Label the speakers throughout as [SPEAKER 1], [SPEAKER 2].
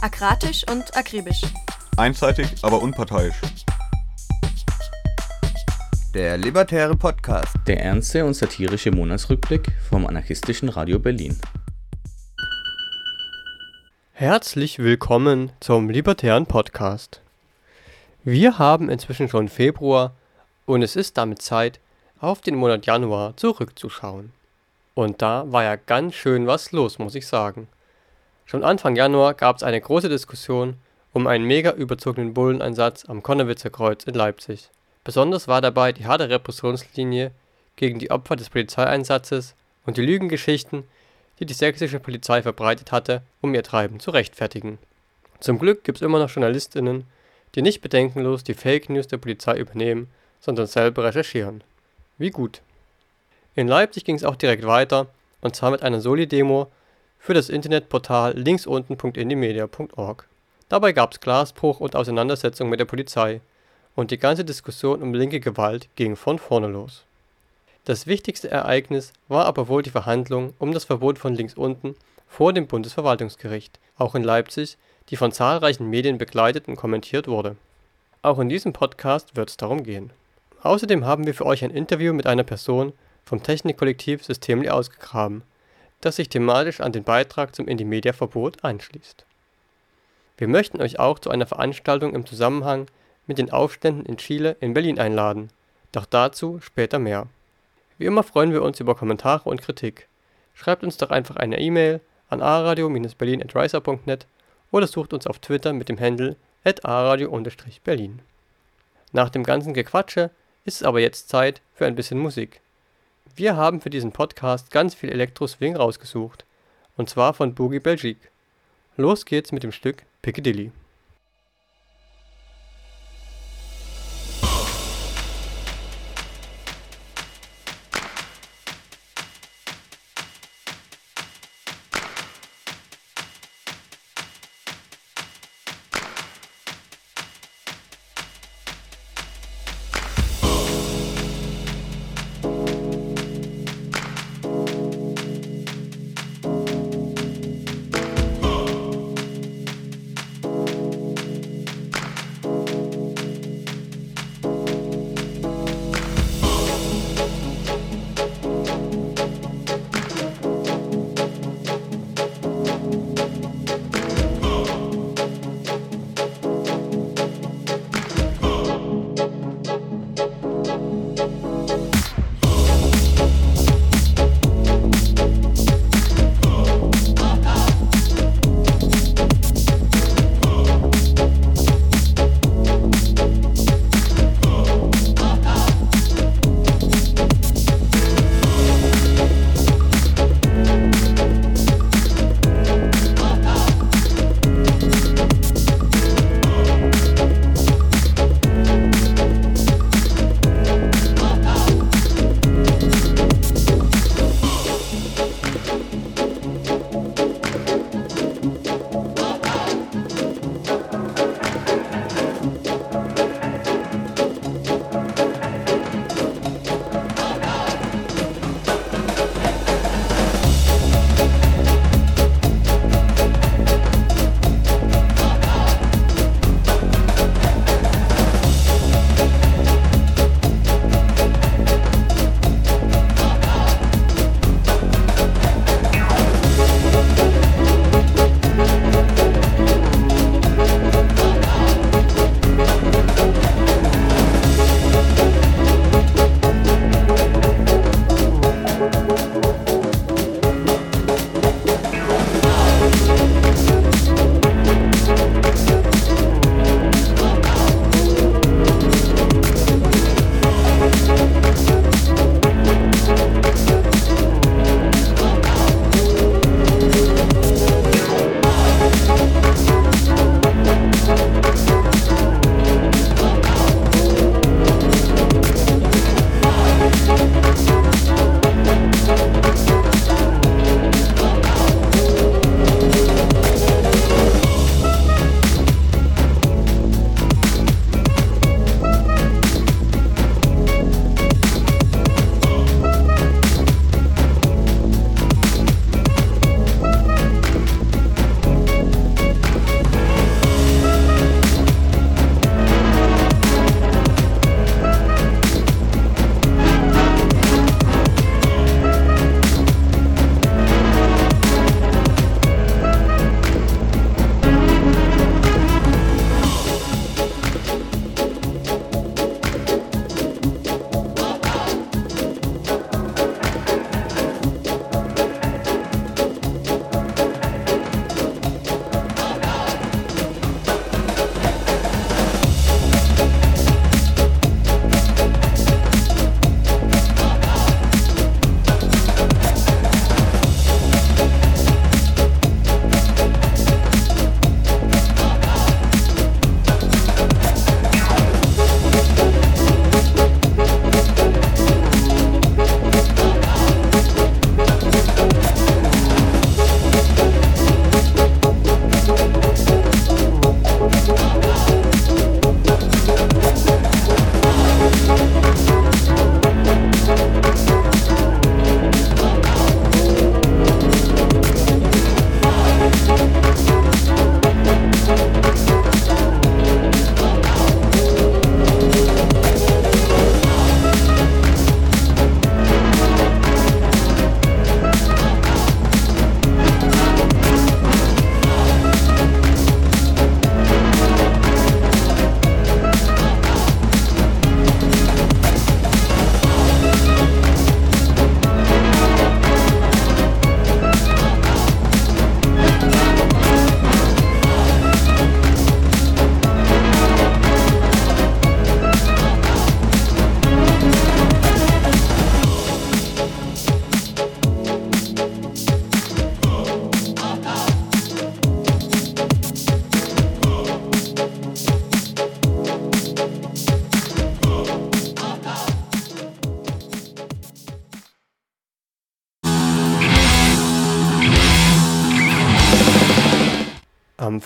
[SPEAKER 1] Akratisch und akribisch.
[SPEAKER 2] Einseitig, aber unparteiisch.
[SPEAKER 3] Der Libertäre Podcast.
[SPEAKER 4] Der ernste und satirische Monatsrückblick vom anarchistischen Radio Berlin.
[SPEAKER 5] Herzlich willkommen zum Libertären Podcast. Wir haben inzwischen schon Februar und es ist damit Zeit, auf den Monat Januar zurückzuschauen. Und da war ja ganz schön was los, muss ich sagen. Schon Anfang Januar gab es eine große Diskussion um einen mega überzogenen Bulleneinsatz am Konnewitzer Kreuz in Leipzig. Besonders war dabei die harte Repressionslinie gegen die Opfer des Polizeieinsatzes und die Lügengeschichten, die die sächsische Polizei verbreitet hatte, um ihr Treiben zu rechtfertigen. Zum Glück gibt es immer noch JournalistInnen, die nicht bedenkenlos die Fake News der Polizei übernehmen, sondern selber recherchieren. Wie gut. In Leipzig ging es auch direkt weiter, und zwar mit einer Soli-Demo für das Internetportal linksunten.indimedia.org. Dabei gab es Glasbruch und Auseinandersetzung mit der Polizei, und die ganze Diskussion um linke Gewalt ging von vorne los. Das wichtigste Ereignis war aber wohl die Verhandlung um das Verbot von links unten vor dem Bundesverwaltungsgericht, auch in Leipzig, die von zahlreichen Medien begleitet und kommentiert wurde. Auch in diesem Podcast wird es darum gehen. Außerdem haben wir für euch ein Interview mit einer Person, vom Technikkollektiv Systemli ausgegraben, das sich thematisch an den Beitrag zum Indie-Media-Verbot anschließt. Wir möchten euch auch zu einer Veranstaltung im Zusammenhang mit den Aufständen in Chile in Berlin einladen, doch dazu später mehr. Wie immer freuen wir uns über Kommentare und Kritik. Schreibt uns doch einfach eine E-Mail an aradio-berlin.riser.net oder sucht uns auf Twitter mit dem Handle aradio-berlin. Nach dem ganzen Gequatsche ist es aber jetzt Zeit für ein bisschen Musik. Wir haben für diesen Podcast ganz viel Elektro-Swing rausgesucht. Und zwar von Boogie Belgique. Los geht's mit dem Stück Piccadilly.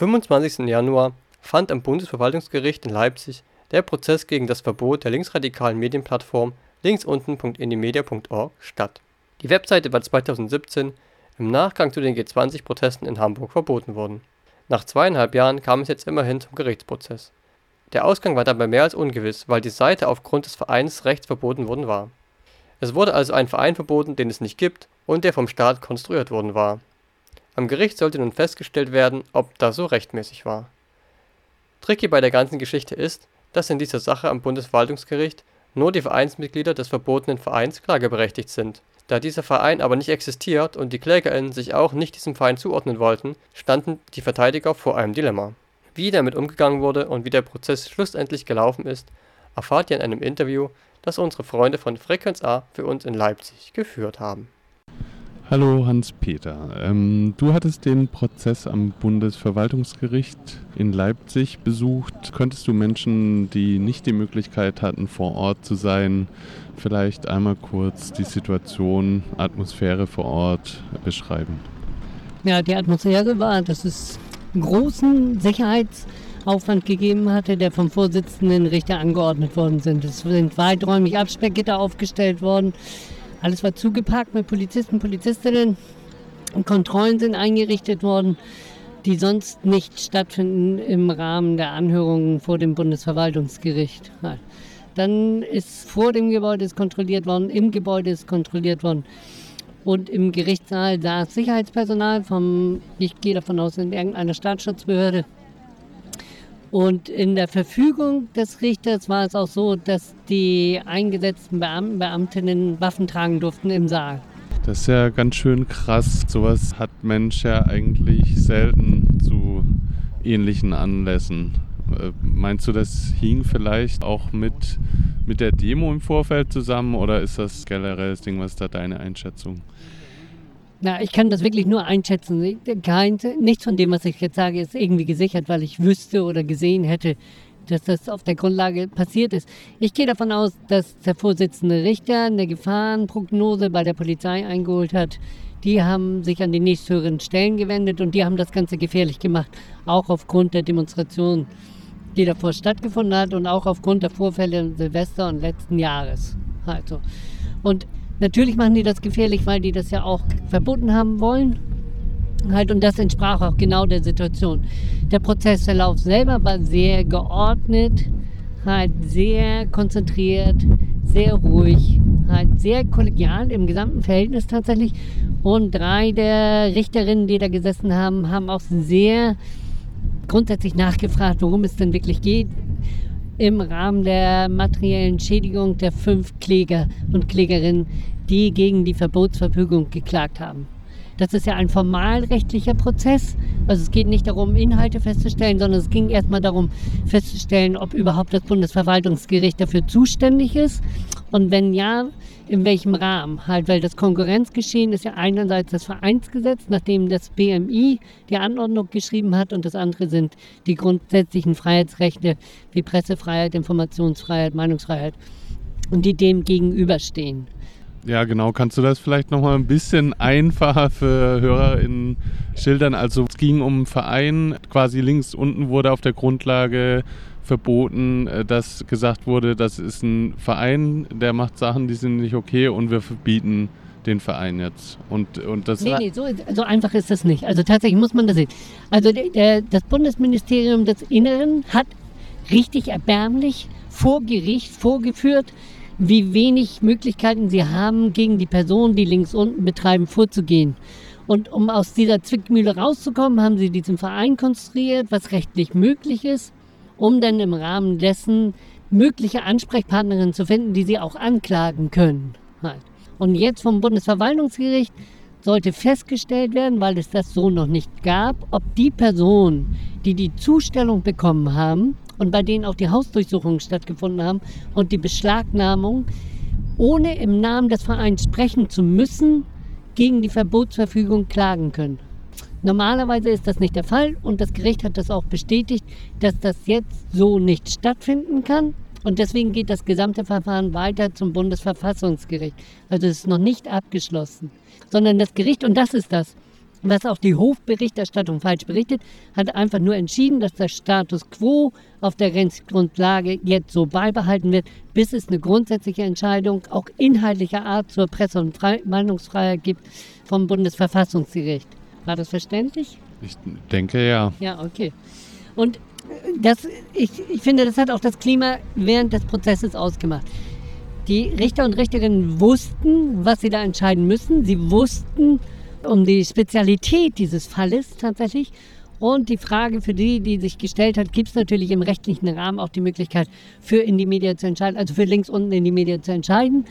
[SPEAKER 5] 25. Januar fand am Bundesverwaltungsgericht in Leipzig der Prozess gegen das Verbot der linksradikalen Medienplattform linksunten.indimedia.org statt. Die Webseite war 2017 im Nachgang zu den G20-Protesten in Hamburg verboten worden. Nach zweieinhalb Jahren kam es jetzt immerhin zum Gerichtsprozess. Der Ausgang war dabei mehr als ungewiss, weil die Seite aufgrund des Vereinsrechts verboten worden war. Es wurde also ein Verein verboten, den es nicht gibt und der vom Staat konstruiert worden war. Am Gericht sollte nun festgestellt werden, ob das so rechtmäßig war. Tricky bei der ganzen Geschichte ist, dass in dieser Sache am Bundesverwaltungsgericht nur die Vereinsmitglieder des verbotenen Vereins klageberechtigt sind. Da dieser Verein aber nicht existiert und die KlägerInnen sich auch nicht diesem Verein zuordnen wollten, standen die Verteidiger vor einem Dilemma. Wie damit umgegangen wurde und wie der Prozess schlussendlich gelaufen ist, erfahrt ihr in einem Interview, das unsere Freunde von Frequenz A für uns in Leipzig geführt haben.
[SPEAKER 6] Hallo Hans-Peter. Ähm, du hattest den Prozess am Bundesverwaltungsgericht in Leipzig besucht. Könntest du Menschen, die nicht die Möglichkeit hatten, vor Ort zu sein, vielleicht einmal kurz die Situation, Atmosphäre vor Ort beschreiben?
[SPEAKER 7] Ja, die Atmosphäre war, dass es großen Sicherheitsaufwand gegeben hatte, der vom Vorsitzenden Richter angeordnet worden sind. Es sind weiträumig Absperrgitter aufgestellt worden. Alles war zugepackt mit Polizisten, Polizistinnen. Kontrollen sind eingerichtet worden, die sonst nicht stattfinden im Rahmen der Anhörungen vor dem Bundesverwaltungsgericht. Dann ist vor dem Gebäude ist kontrolliert worden, im Gebäude ist kontrolliert worden. Und im Gerichtssaal saß Sicherheitspersonal vom, ich gehe davon aus, in irgendeiner Staatsschutzbehörde. Und in der Verfügung des Richters war es auch so, dass die eingesetzten Beamten, Beamtinnen Waffen tragen durften im Saal.
[SPEAKER 6] Das ist ja ganz schön krass. Sowas hat Mensch ja eigentlich selten zu ähnlichen Anlässen. Äh, meinst du, das hing vielleicht auch mit, mit der Demo im Vorfeld zusammen oder ist das generell das Ding? Was ist da deine Einschätzung?
[SPEAKER 7] Na, ich kann das wirklich nur einschätzen. Kein, nichts von dem, was ich jetzt sage, ist irgendwie gesichert, weil ich wüsste oder gesehen hätte, dass das auf der Grundlage passiert ist. Ich gehe davon aus, dass der Vorsitzende Richter eine Gefahrenprognose bei der Polizei eingeholt hat. Die haben sich an die nächsthöheren Stellen gewendet und die haben das Ganze gefährlich gemacht, auch aufgrund der Demonstration, die davor stattgefunden hat und auch aufgrund der Vorfälle Silvester und letzten Jahres. Also. Und Natürlich machen die das gefährlich, weil die das ja auch verboten haben wollen. Halt, und das entsprach auch genau der Situation. Der Prozessverlauf selber war sehr geordnet, halt sehr konzentriert, sehr ruhig, halt sehr kollegial im gesamten Verhältnis tatsächlich. Und drei der Richterinnen, die da gesessen haben, haben auch sehr grundsätzlich nachgefragt, worum es denn wirklich geht im Rahmen der materiellen Schädigung der fünf Kläger und Klägerinnen, die gegen die Verbotsverfügung geklagt haben. Das ist ja ein formalrechtlicher Prozess. Also es geht nicht darum, Inhalte festzustellen, sondern es ging erstmal darum, festzustellen, ob überhaupt das Bundesverwaltungsgericht dafür zuständig ist. Und wenn ja, in welchem Rahmen? Halt, weil das Konkurrenzgeschehen ist ja einerseits das Vereinsgesetz, nachdem das BMI die Anordnung geschrieben hat, und das andere sind die grundsätzlichen Freiheitsrechte wie Pressefreiheit, Informationsfreiheit, Meinungsfreiheit und die dem gegenüberstehen.
[SPEAKER 6] Ja, genau. Kannst du das vielleicht nochmal ein bisschen einfacher für HörerInnen schildern? Also es ging um einen Verein, quasi links unten wurde auf der Grundlage verboten, äh, dass gesagt wurde, das ist ein Verein, der macht Sachen, die sind nicht okay und wir verbieten den Verein jetzt. Und, und das
[SPEAKER 7] nee, nee, so, so einfach ist das nicht. Also tatsächlich muss man das sehen. Also der, der, das Bundesministerium des Inneren hat richtig erbärmlich vor Gericht vorgeführt, wie wenig Möglichkeiten sie haben, gegen die Personen, die links unten betreiben, vorzugehen. Und um aus dieser Zwickmühle rauszukommen, haben sie diesen Verein konstruiert, was rechtlich möglich ist, um dann im Rahmen dessen mögliche Ansprechpartnerinnen zu finden, die sie auch anklagen können. Und jetzt vom Bundesverwaltungsgericht sollte festgestellt werden, weil es das so noch nicht gab, ob die Personen, die die Zustellung bekommen haben, und bei denen auch die Hausdurchsuchungen stattgefunden haben und die Beschlagnahmung, ohne im Namen des Vereins sprechen zu müssen, gegen die Verbotsverfügung klagen können. Normalerweise ist das nicht der Fall und das Gericht hat das auch bestätigt, dass das jetzt so nicht stattfinden kann. Und deswegen geht das gesamte Verfahren weiter zum Bundesverfassungsgericht. Also es ist noch nicht abgeschlossen, sondern das Gericht, und das ist das, was auch die Hofberichterstattung falsch berichtet, hat einfach nur entschieden, dass der Status quo auf der Rechtsgrundlage jetzt so beibehalten wird, bis es eine grundsätzliche Entscheidung auch inhaltlicher Art zur Presse- und Frei Meinungsfreiheit gibt vom Bundesverfassungsgericht. War das verständlich?
[SPEAKER 6] Ich denke ja.
[SPEAKER 7] Ja, okay. Und das, ich, ich finde, das hat auch das Klima während des Prozesses ausgemacht. Die Richter und Richterinnen wussten, was sie da entscheiden müssen. Sie wussten um die Spezialität dieses Falles tatsächlich. Und die Frage für die, die sich gestellt hat, gibt es natürlich im rechtlichen Rahmen auch die Möglichkeit, für in die Media zu entscheiden, also für links unten in die Media zu entscheiden.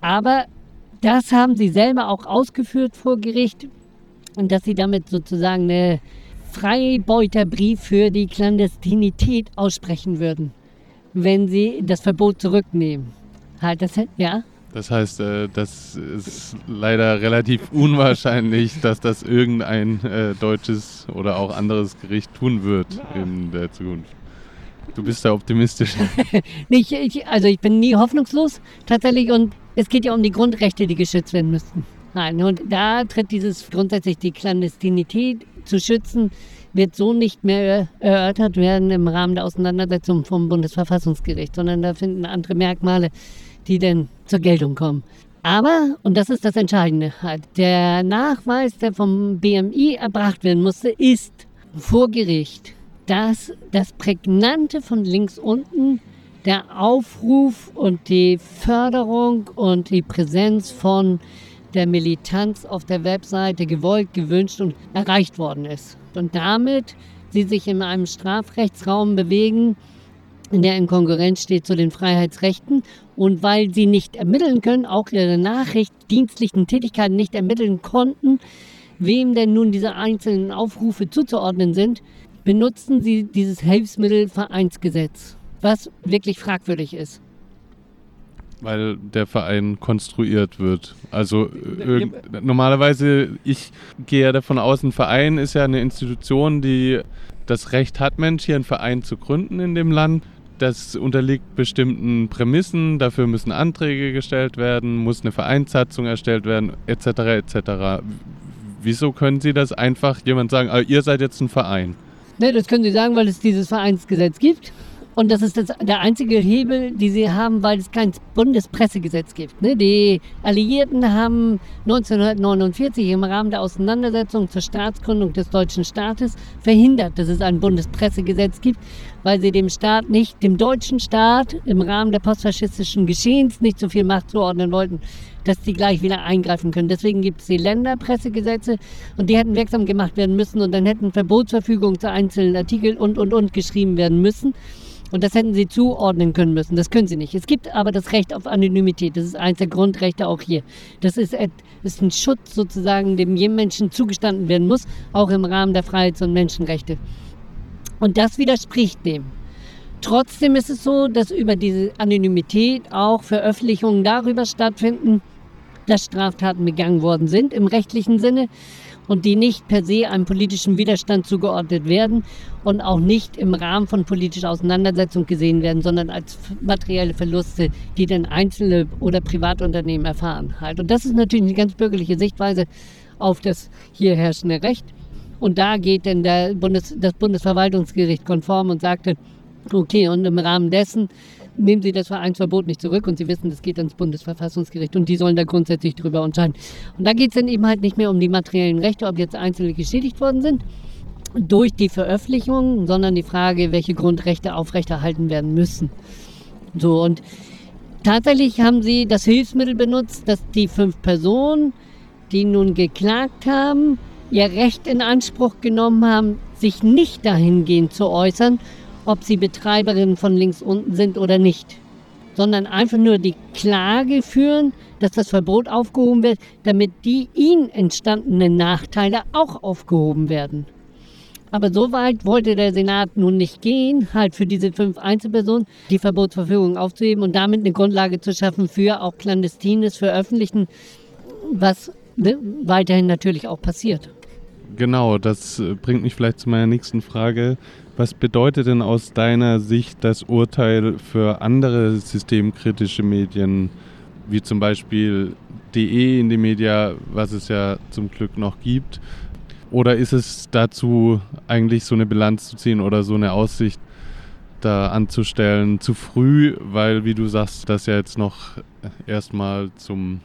[SPEAKER 7] Aber das haben sie selber auch ausgeführt vor Gericht und dass sie damit sozusagen eine Freibeuterbrief für die Klandestinität aussprechen würden, wenn sie das Verbot zurücknehmen. Halt das, ja?
[SPEAKER 6] Das heißt, äh, das ist leider relativ unwahrscheinlich, dass das irgendein äh, deutsches oder auch anderes Gericht tun wird in der Zukunft. Du bist da optimistisch.
[SPEAKER 7] Nicht, ich, also ich bin nie hoffnungslos tatsächlich und es geht ja um die Grundrechte, die geschützt werden müssten. Nein, und da tritt dieses grundsätzlich die Klandestinität zu schützen, wird so nicht mehr erörtert werden im Rahmen der Auseinandersetzung vom Bundesverfassungsgericht, sondern da finden andere Merkmale, die denn zur Geltung kommen. Aber, und das ist das Entscheidende, der Nachweis, der vom BMI erbracht werden musste, ist vor Gericht, dass das Prägnante von links unten der Aufruf und die Förderung und die Präsenz von der Militanz auf der Webseite gewollt, gewünscht und erreicht worden ist. Und damit sie sich in einem Strafrechtsraum bewegen, in der in Konkurrenz steht zu den Freiheitsrechten und weil sie nicht ermitteln können, auch ihre nachrichtdienstlichen Tätigkeiten nicht ermitteln konnten, wem denn nun diese einzelnen Aufrufe zuzuordnen sind, benutzen sie dieses Hilfsmittelvereinsgesetz, was wirklich fragwürdig ist.
[SPEAKER 6] Weil der Verein konstruiert wird. Also normalerweise, ich gehe ja davon aus, ein Verein ist ja eine Institution, die das Recht hat, Mensch, hier einen Verein zu gründen in dem Land. Das unterliegt bestimmten Prämissen, dafür müssen Anträge gestellt werden, muss eine Vereinssatzung erstellt werden, etc. etc. Wieso können Sie das einfach jemand sagen, ah, ihr seid jetzt ein Verein?
[SPEAKER 7] Ne, das können Sie sagen, weil es dieses Vereinsgesetz gibt. Und das ist das, der einzige Hebel, den sie haben, weil es kein Bundespressegesetz gibt. Ne? Die Alliierten haben 1949 im Rahmen der Auseinandersetzung zur Staatsgründung des deutschen Staates verhindert, dass es ein Bundespressegesetz gibt, weil sie dem Staat nicht, dem deutschen Staat im Rahmen der postfaschistischen Geschehens nicht so viel Macht zuordnen wollten, dass sie gleich wieder eingreifen können. Deswegen gibt es die Länderpressegesetze und die hätten wirksam gemacht werden müssen und dann hätten Verbotsverfügungen zu einzelnen Artikeln und, und, und geschrieben werden müssen. Und das hätten sie zuordnen können müssen. Das können sie nicht. Es gibt aber das Recht auf Anonymität. Das ist eines der Grundrechte auch hier. Das ist, ein Schutz sozusagen, dem jedem Menschen zugestanden werden muss, auch im Rahmen der Freiheits- und Menschenrechte. Und das widerspricht dem. Trotzdem ist es so, dass über diese Anonymität auch Veröffentlichungen darüber stattfinden, dass Straftaten begangen worden sind im rechtlichen Sinne und die nicht per se einem politischen Widerstand zugeordnet werden und auch nicht im Rahmen von politischer Auseinandersetzung gesehen werden, sondern als materielle Verluste, die dann Einzelne oder Privatunternehmen erfahren. Halt. Und das ist natürlich eine ganz bürgerliche Sichtweise auf das hier herrschende Recht. Und da geht dann der Bundes, das Bundesverwaltungsgericht konform und sagte, okay, und im Rahmen dessen nehmen Sie das Vereinsverbot nicht zurück und Sie wissen, das geht ans Bundesverfassungsgericht und die sollen da grundsätzlich drüber entscheiden. Und da geht es dann eben halt nicht mehr um die materiellen Rechte, ob jetzt Einzelne geschädigt worden sind durch die Veröffentlichung, sondern die Frage, welche Grundrechte aufrechterhalten werden müssen. So und tatsächlich haben sie das Hilfsmittel benutzt, dass die fünf Personen, die nun geklagt haben, ihr Recht in Anspruch genommen haben, sich nicht dahingehend zu äußern, ob sie Betreiberinnen von links unten sind oder nicht, sondern einfach nur die Klage führen, dass das Verbot aufgehoben wird, damit die ihnen entstandenen Nachteile auch aufgehoben werden. Aber so weit wollte der Senat nun nicht gehen, halt für diese fünf Einzelpersonen die Verbotsverfügung aufzuheben und damit eine Grundlage zu schaffen für auch clandestines Veröffentlichen, was ne, weiterhin natürlich auch passiert.
[SPEAKER 6] Genau, das äh, bringt mich vielleicht zu meiner nächsten Frage. Was bedeutet denn aus deiner Sicht das Urteil für andere systemkritische Medien, wie zum Beispiel DE in die Media, was es ja zum Glück noch gibt? Oder ist es dazu eigentlich so eine Bilanz zu ziehen oder so eine Aussicht da anzustellen zu früh, weil, wie du sagst, das ja jetzt noch erstmal zum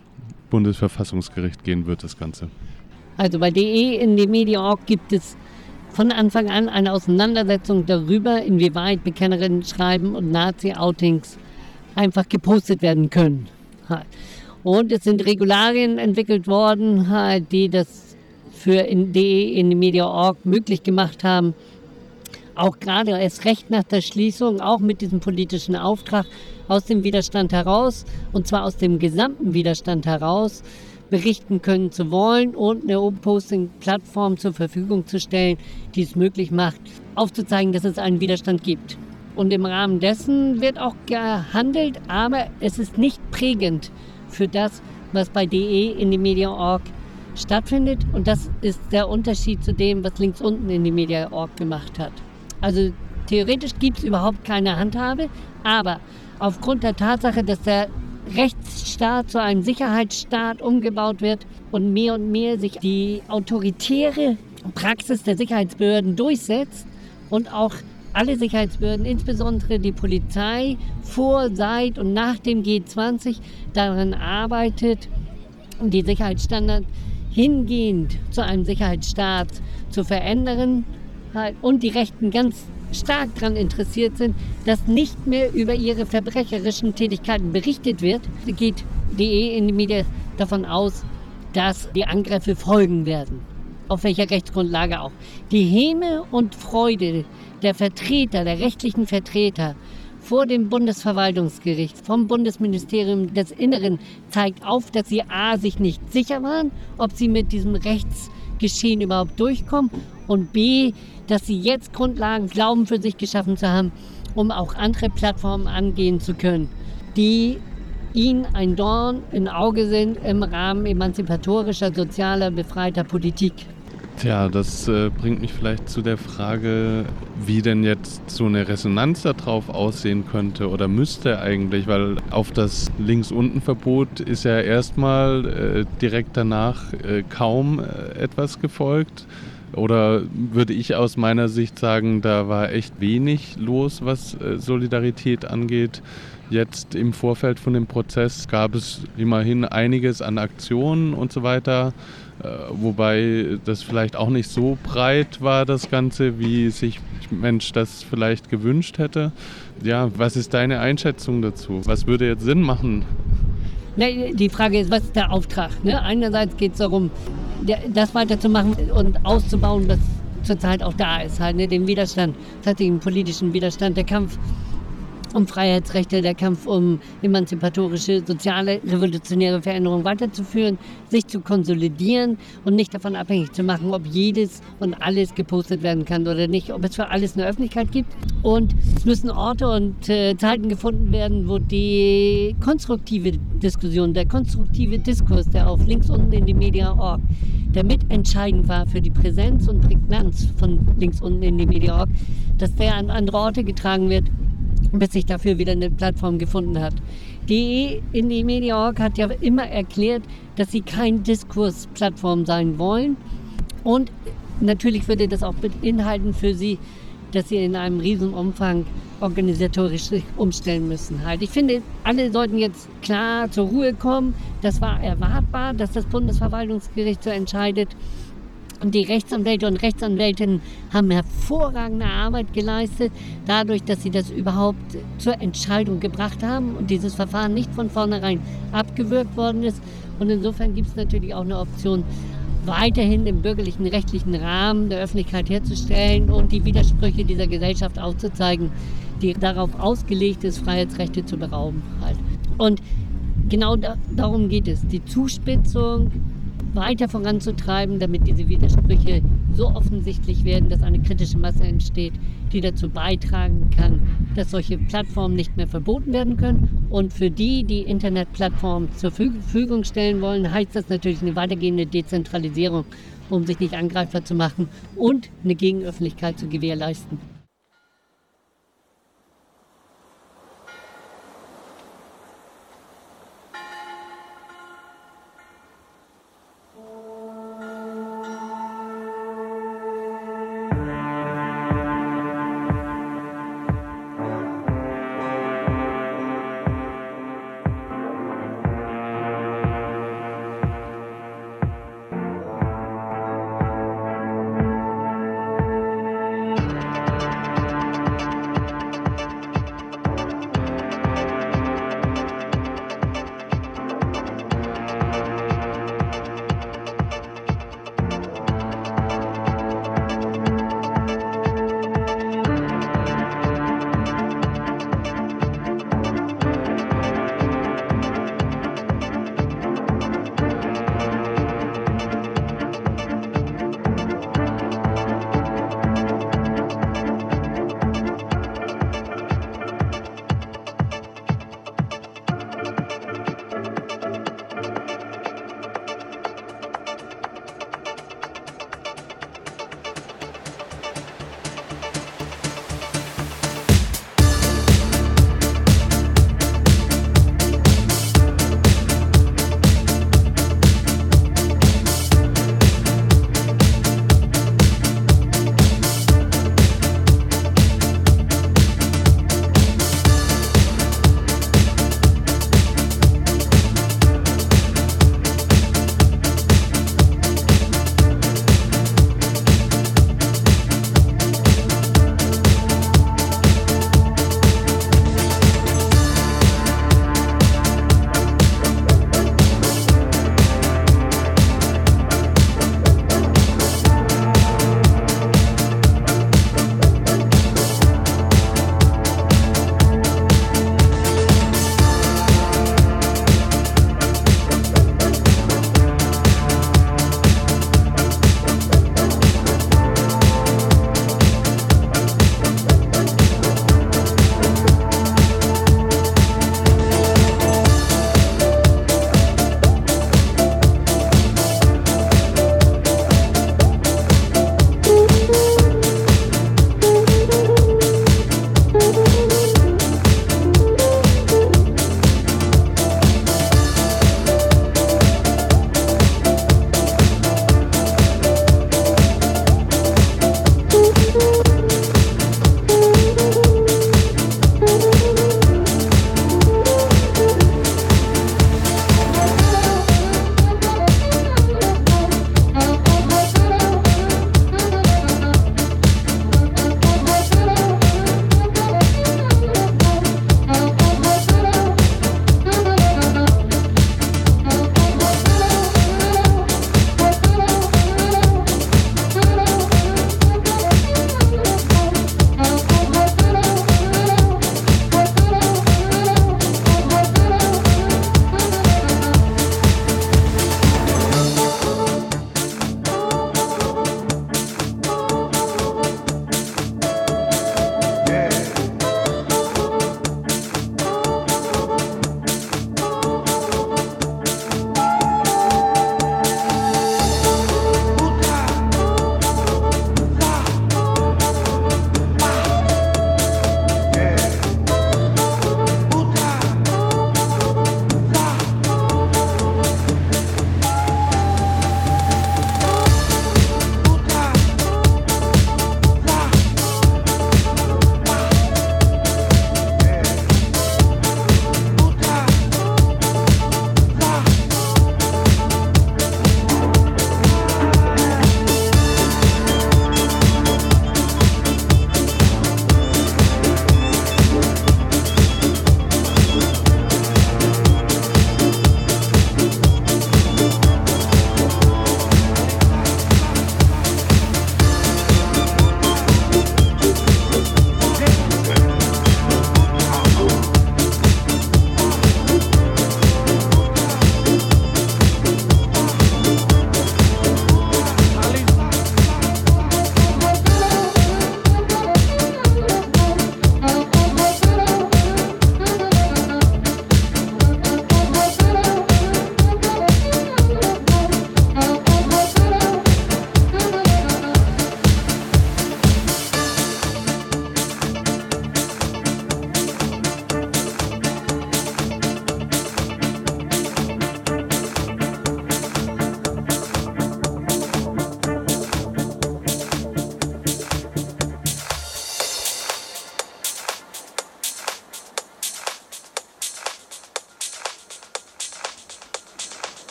[SPEAKER 6] Bundesverfassungsgericht gehen wird, das Ganze?
[SPEAKER 7] Also bei DE in den Media.org gibt es von Anfang an eine Auseinandersetzung darüber, inwieweit Bekennerinnen schreiben und Nazi-Outings einfach gepostet werden können. Und es sind Regularien entwickelt worden, die das für in DE in Media.org möglich gemacht haben, auch gerade erst recht nach der Schließung, auch mit diesem politischen Auftrag aus dem Widerstand heraus, und zwar aus dem gesamten Widerstand heraus, berichten können zu wollen und eine Open-Posting-Plattform zur Verfügung zu stellen, die es möglich macht, aufzuzeigen, dass es einen Widerstand gibt. Und im Rahmen dessen wird auch gehandelt, aber es ist nicht prägend für das, was bei DE in die Media.org stattfindet. Und das ist der Unterschied zu dem, was links unten in die Media.org gemacht hat. Also theoretisch gibt es überhaupt keine Handhabe, aber aufgrund der Tatsache, dass der Rechtsstaat zu einem Sicherheitsstaat umgebaut wird und mehr und mehr sich die autoritäre Praxis der Sicherheitsbehörden durchsetzt und auch alle Sicherheitsbehörden, insbesondere die Polizei, vor, seit und nach dem G20 daran arbeitet, die Sicherheitsstandards hingehend zu einem Sicherheitsstaat zu verändern und die Rechten ganz stark daran interessiert sind, dass nicht mehr über ihre verbrecherischen Tätigkeiten berichtet wird, geht DE in die Medien davon aus, dass die Angriffe folgen werden. Auf welcher Rechtsgrundlage auch. Die Häme und Freude der Vertreter, der rechtlichen Vertreter vor dem Bundesverwaltungsgericht, vom Bundesministerium des Inneren zeigt auf, dass sie a. sich nicht sicher waren, ob sie mit diesem Rechtsgeschehen überhaupt durchkommen und b dass sie jetzt Grundlagen glauben für sich geschaffen zu haben, um auch andere Plattformen angehen zu können, die ihnen ein Dorn im Auge sind im Rahmen emanzipatorischer, sozialer, befreiter Politik.
[SPEAKER 6] Tja, das äh, bringt mich vielleicht zu der Frage, wie denn jetzt so eine Resonanz darauf aussehen könnte oder müsste eigentlich, weil auf das Links-Unten-Verbot ist ja erstmal äh, direkt danach äh, kaum äh, etwas gefolgt. Oder würde ich aus meiner Sicht sagen, da war echt wenig los, was äh, Solidarität angeht. Jetzt im Vorfeld von dem Prozess gab es immerhin einiges an Aktionen und so weiter, wobei das vielleicht auch nicht so breit war, das Ganze, wie sich Mensch das vielleicht gewünscht hätte. Ja, was ist deine Einschätzung dazu? Was würde jetzt Sinn machen?
[SPEAKER 7] Die Frage ist, was ist der Auftrag? Ne? Einerseits geht es darum, das weiterzumachen und auszubauen, was zurzeit auch da ist, halt, ne? den Widerstand, tatsächlich den politischen Widerstand, der Kampf um Freiheitsrechte, der Kampf um emanzipatorische, soziale, revolutionäre Veränderungen weiterzuführen, sich zu konsolidieren und nicht davon abhängig zu machen, ob jedes und alles gepostet werden kann oder nicht, ob es für alles eine Öffentlichkeit gibt. Und es müssen Orte und äh, Zeiten gefunden werden, wo die konstruktive Diskussion, der konstruktive Diskurs, der auf links unten in die Media.org, der mitentscheidend war für die Präsenz und Prägnanz von links unten in die Media.org, dass der an andere Orte getragen wird bis sich dafür wieder eine Plattform gefunden hat. Die in die Media.org hat ja immer erklärt, dass sie kein Diskursplattform sein wollen. Und natürlich würde das auch beinhalten für sie, dass sie in einem riesen Umfang organisatorisch sich umstellen müssen. Halt. Ich finde, alle sollten jetzt klar zur Ruhe kommen. Das war erwartbar, dass das Bundesverwaltungsgericht so entscheidet. Und die Rechtsanwälte und Rechtsanwältinnen haben hervorragende Arbeit geleistet, dadurch, dass sie das überhaupt zur Entscheidung gebracht haben und dieses Verfahren nicht von vornherein abgewürgt worden ist. Und insofern gibt es natürlich auch eine Option, weiterhin im bürgerlichen rechtlichen Rahmen der Öffentlichkeit herzustellen und die Widersprüche dieser Gesellschaft aufzuzeigen, die darauf ausgelegt ist, Freiheitsrechte zu berauben. Halt. Und genau da, darum geht es. Die Zuspitzung weiter voranzutreiben, damit diese Widersprüche so offensichtlich werden, dass eine kritische Masse entsteht, die dazu beitragen kann, dass solche Plattformen nicht mehr verboten werden können. Und für die, die Internetplattformen zur Verfügung stellen wollen, heißt das natürlich eine weitergehende Dezentralisierung, um sich nicht angreifbar zu machen und eine Gegenöffentlichkeit zu gewährleisten.